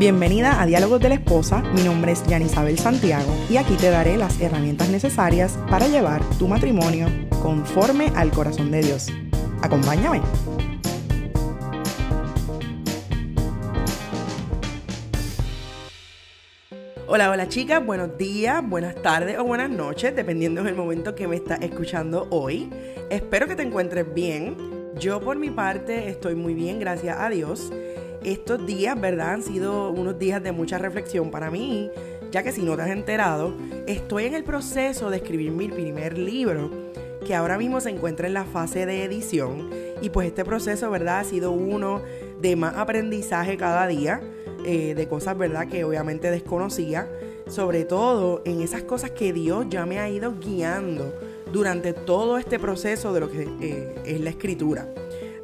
Bienvenida a Diálogos de la Esposa, mi nombre es Yanisabel Santiago y aquí te daré las herramientas necesarias para llevar tu matrimonio conforme al corazón de Dios. Acompáñame. Hola, hola chicas, buenos días, buenas tardes o buenas noches, dependiendo del momento que me estás escuchando hoy. Espero que te encuentres bien. Yo por mi parte estoy muy bien, gracias a Dios. Estos días, ¿verdad? Han sido unos días de mucha reflexión para mí, ya que si no te has enterado, estoy en el proceso de escribir mi primer libro, que ahora mismo se encuentra en la fase de edición. Y pues este proceso, ¿verdad? Ha sido uno de más aprendizaje cada día, eh, de cosas, ¿verdad? Que obviamente desconocía, sobre todo en esas cosas que Dios ya me ha ido guiando durante todo este proceso de lo que eh, es la escritura.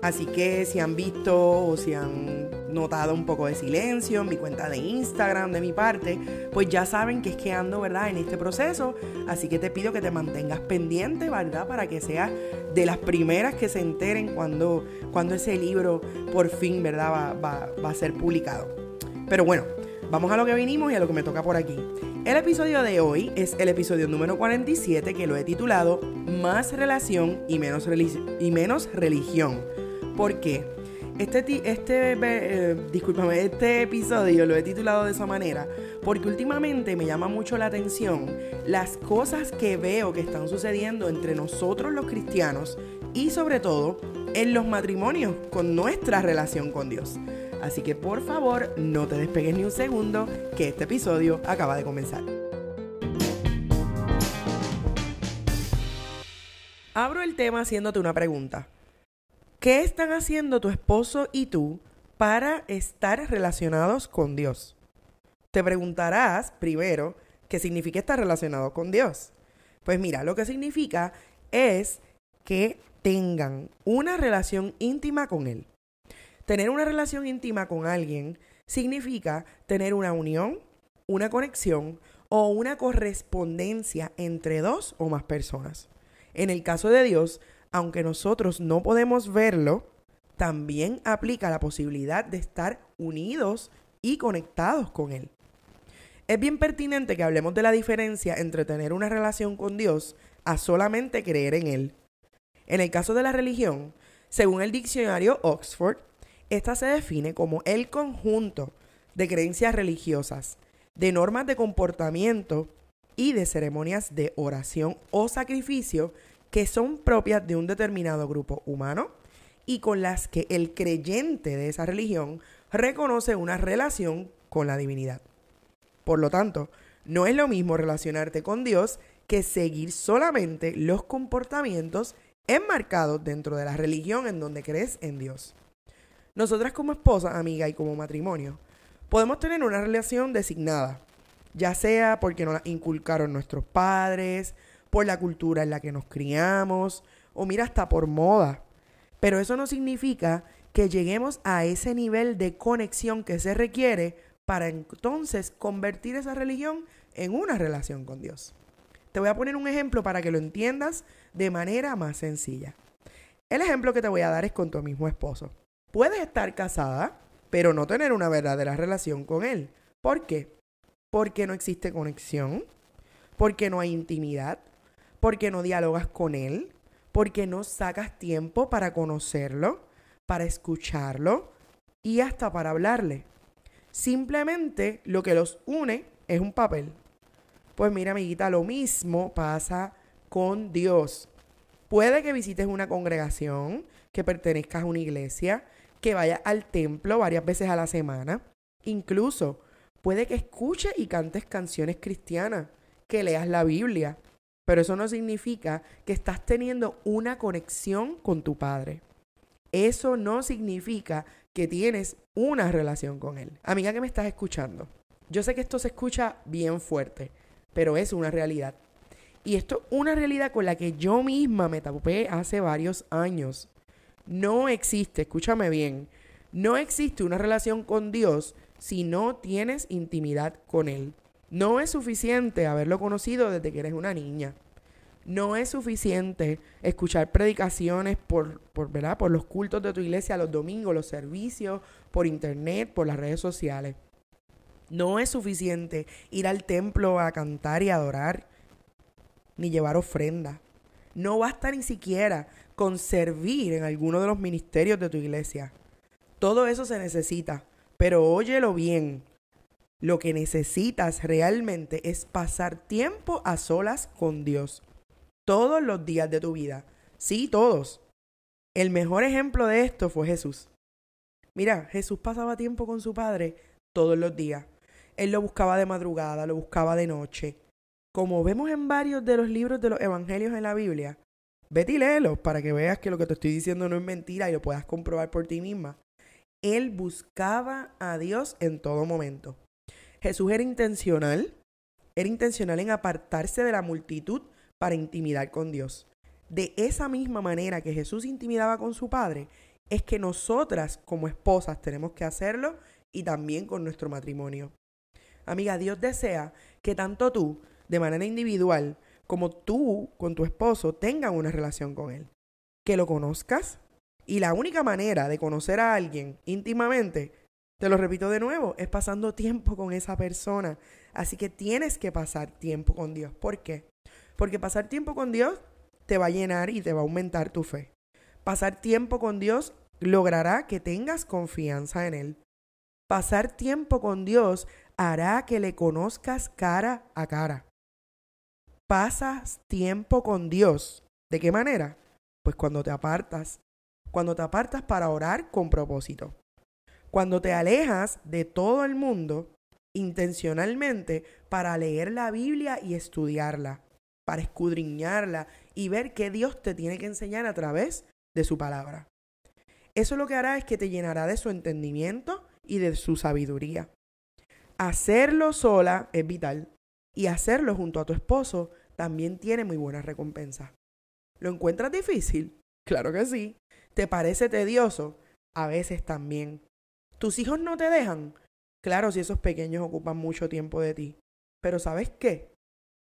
Así que si han visto o si han notado un poco de silencio en mi cuenta de Instagram de mi parte, pues ya saben que es que ando, ¿verdad?, en este proceso. Así que te pido que te mantengas pendiente, ¿verdad?, para que seas de las primeras que se enteren cuando, cuando ese libro por fin, ¿verdad?, va, va a ser publicado. Pero bueno, vamos a lo que vinimos y a lo que me toca por aquí. El episodio de hoy es el episodio número 47 que lo he titulado Más relación y menos, y menos religión. ¿Por qué? Este, este, eh, este episodio lo he titulado de esa manera porque últimamente me llama mucho la atención las cosas que veo que están sucediendo entre nosotros los cristianos y sobre todo en los matrimonios con nuestra relación con Dios. Así que por favor no te despegues ni un segundo que este episodio acaba de comenzar. Abro el tema haciéndote una pregunta. ¿Qué están haciendo tu esposo y tú para estar relacionados con Dios? Te preguntarás primero qué significa estar relacionado con Dios. Pues mira, lo que significa es que tengan una relación íntima con Él. Tener una relación íntima con alguien significa tener una unión, una conexión o una correspondencia entre dos o más personas. En el caso de Dios, aunque nosotros no podemos verlo, también aplica la posibilidad de estar unidos y conectados con Él. Es bien pertinente que hablemos de la diferencia entre tener una relación con Dios a solamente creer en Él. En el caso de la religión, según el diccionario Oxford, esta se define como el conjunto de creencias religiosas, de normas de comportamiento y de ceremonias de oración o sacrificio que son propias de un determinado grupo humano y con las que el creyente de esa religión reconoce una relación con la divinidad. Por lo tanto, no es lo mismo relacionarte con Dios que seguir solamente los comportamientos enmarcados dentro de la religión en donde crees en Dios. Nosotras como esposa, amiga y como matrimonio, podemos tener una relación designada, ya sea porque nos la inculcaron nuestros padres, por la cultura en la que nos criamos, o mira, hasta por moda. Pero eso no significa que lleguemos a ese nivel de conexión que se requiere para entonces convertir esa religión en una relación con Dios. Te voy a poner un ejemplo para que lo entiendas de manera más sencilla. El ejemplo que te voy a dar es con tu mismo esposo. Puedes estar casada, pero no tener una verdadera relación con él. ¿Por qué? Porque no existe conexión, porque no hay intimidad, porque no dialogas con él, porque no sacas tiempo para conocerlo, para escucharlo y hasta para hablarle. Simplemente lo que los une es un papel. Pues mira, amiguita, lo mismo pasa con Dios. Puede que visites una congregación, que pertenezcas a una iglesia, que vayas al templo varias veces a la semana. Incluso puede que escuches y cantes canciones cristianas, que leas la Biblia, pero eso no significa que estás teniendo una conexión con tu padre. Eso no significa que tienes una relación con él. Amiga que me estás escuchando, yo sé que esto se escucha bien fuerte, pero es una realidad. Y esto es una realidad con la que yo misma me tapé hace varios años. No existe, escúchame bien, no existe una relación con Dios si no tienes intimidad con Él. No es suficiente haberlo conocido desde que eres una niña. No es suficiente escuchar predicaciones por, por, ¿verdad? por los cultos de tu iglesia los domingos, los servicios, por internet, por las redes sociales. No es suficiente ir al templo a cantar y adorar, ni llevar ofrenda. No basta ni siquiera con servir en alguno de los ministerios de tu iglesia. Todo eso se necesita, pero óyelo bien. Lo que necesitas realmente es pasar tiempo a solas con Dios. Todos los días de tu vida. Sí, todos. El mejor ejemplo de esto fue Jesús. Mira, Jesús pasaba tiempo con su Padre todos los días. Él lo buscaba de madrugada, lo buscaba de noche. Como vemos en varios de los libros de los evangelios en la Biblia, vete y léelos para que veas que lo que te estoy diciendo no es mentira y lo puedas comprobar por ti misma. Él buscaba a Dios en todo momento. Jesús era intencional, era intencional en apartarse de la multitud para intimidar con Dios. De esa misma manera que Jesús intimidaba con su Padre, es que nosotras como esposas tenemos que hacerlo y también con nuestro matrimonio. Amiga, Dios desea que tanto tú, de manera individual, como tú con tu esposo, tengan una relación con Él. Que lo conozcas. Y la única manera de conocer a alguien íntimamente, te lo repito de nuevo, es pasando tiempo con esa persona. Así que tienes que pasar tiempo con Dios. ¿Por qué? Porque pasar tiempo con Dios te va a llenar y te va a aumentar tu fe. Pasar tiempo con Dios logrará que tengas confianza en Él. Pasar tiempo con Dios hará que le conozcas cara a cara. Pasas tiempo con Dios. ¿De qué manera? Pues cuando te apartas. Cuando te apartas para orar con propósito. Cuando te alejas de todo el mundo intencionalmente para leer la Biblia y estudiarla, para escudriñarla y ver qué Dios te tiene que enseñar a través de su palabra. Eso lo que hará es que te llenará de su entendimiento y de su sabiduría. Hacerlo sola es vital y hacerlo junto a tu esposo también tiene muy buena recompensa. ¿Lo encuentras difícil? Claro que sí. ¿Te parece tedioso? A veces también. ¿Tus hijos no te dejan? Claro, si esos pequeños ocupan mucho tiempo de ti. Pero ¿sabes qué?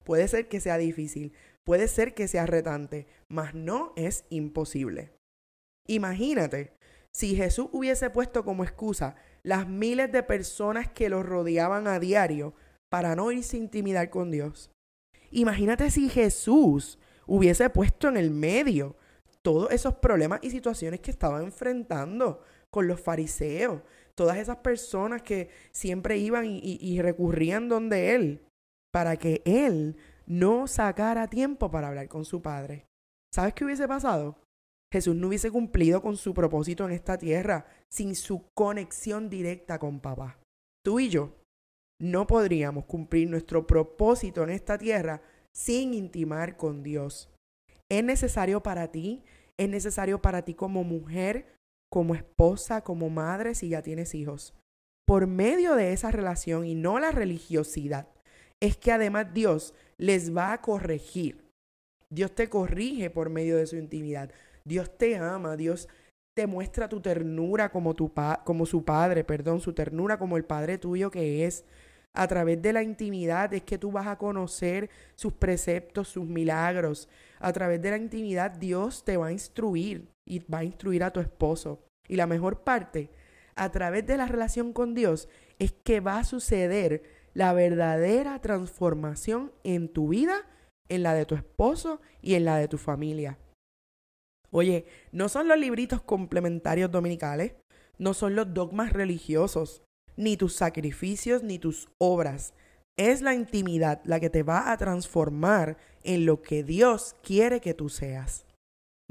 Puede ser que sea difícil, puede ser que sea retante, mas no es imposible. Imagínate si Jesús hubiese puesto como excusa las miles de personas que lo rodeaban a diario para no irse a intimidar con Dios. Imagínate si Jesús hubiese puesto en el medio todos esos problemas y situaciones que estaba enfrentando con los fariseos, todas esas personas que siempre iban y, recurrían donde Él, para que Él no sacara tiempo para hablar con su Padre. ¿Sabes qué hubiese pasado? Jesús no hubiese cumplido con su propósito en esta tierra sin su conexión directa con papá. Tú y yo no podríamos cumplir nuestro propósito en esta tierra sin intimar con Dios. Es necesario para ti, es necesario para ti como mujer, como esposa, como madre, si ya tienes hijos. Por medio de esa relación y no la religiosidad, es que además Dios les va a corregir. Dios te corrige por medio de su intimidad. Dios te ama, Dios te muestra tu ternura como, como su padre, perdón, su ternura como el padre tuyo que es. A través de la intimidad es que tú vas a conocer sus preceptos, sus milagros. A través de la intimidad Dios te va a instruir y va a instruir a tu esposo. Y la mejor parte, a través de la relación con Dios, es que va a suceder la verdadera transformación en tu vida, en la de tu esposo y en la de tu familia. Oye, no son los libritos complementarios dominicales, no son los dogmas religiosos, ni tus sacrificios, ni tus obras. Es la intimidad la que te va a transformar en lo que Dios quiere que tú seas.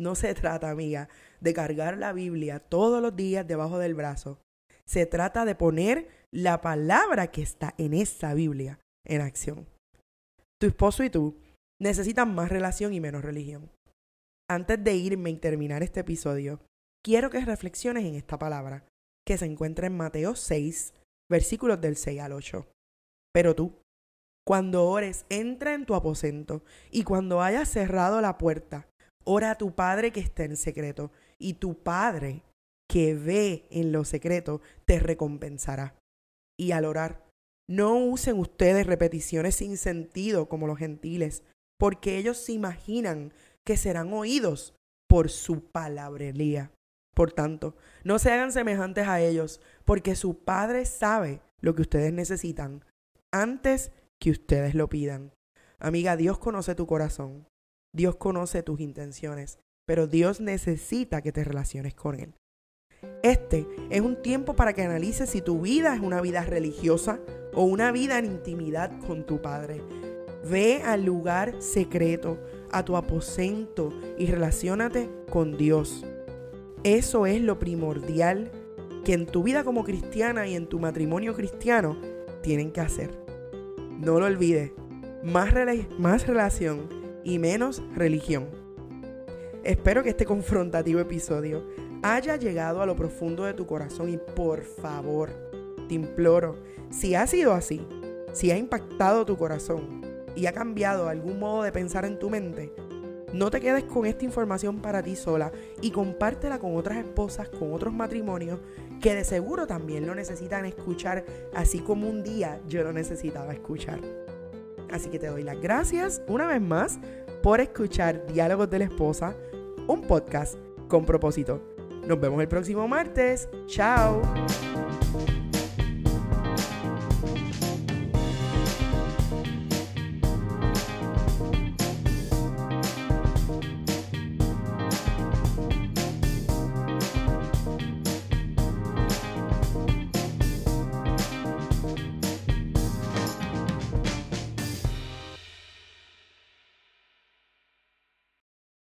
No se trata, amiga, de cargar la Biblia todos los días debajo del brazo. Se trata de poner la palabra que está en esa Biblia en acción. Tu esposo y tú necesitan más relación y menos religión antes de irme y terminar este episodio, quiero que reflexiones en esta palabra, que se encuentra en Mateo 6, versículos del 6 al 8. Pero tú, cuando ores, entra en tu aposento, y cuando hayas cerrado la puerta, ora a tu Padre que está en secreto, y tu Padre que ve en lo secreto te recompensará. Y al orar, no usen ustedes repeticiones sin sentido como los gentiles, porque ellos se imaginan que serán oídos por su palabrería. Por tanto, no se hagan semejantes a ellos, porque su Padre sabe lo que ustedes necesitan antes que ustedes lo pidan. Amiga, Dios conoce tu corazón. Dios conoce tus intenciones, pero Dios necesita que te relaciones con Él. Este es un tiempo para que analices si tu vida es una vida religiosa o una vida en intimidad con tu Padre. Ve al lugar secreto, a tu aposento y relaciónate con Dios. Eso es lo primordial que en tu vida como cristiana y en tu matrimonio cristiano tienen que hacer. No lo olvides, más, más relación y menos religión. Espero que este confrontativo episodio haya llegado a lo profundo de tu corazón y por favor, te imploro, si ha sido así, si ha impactado tu corazón y ha cambiado algún modo de pensar en tu mente, no te quedes con esta información para ti sola y compártela con otras esposas, con otros matrimonios que de seguro también lo necesitan escuchar, así como un día yo lo necesitaba escuchar. Así que te doy las gracias una vez más por escuchar Diálogos de la Esposa, un podcast con propósito. Nos vemos el próximo martes. Chao.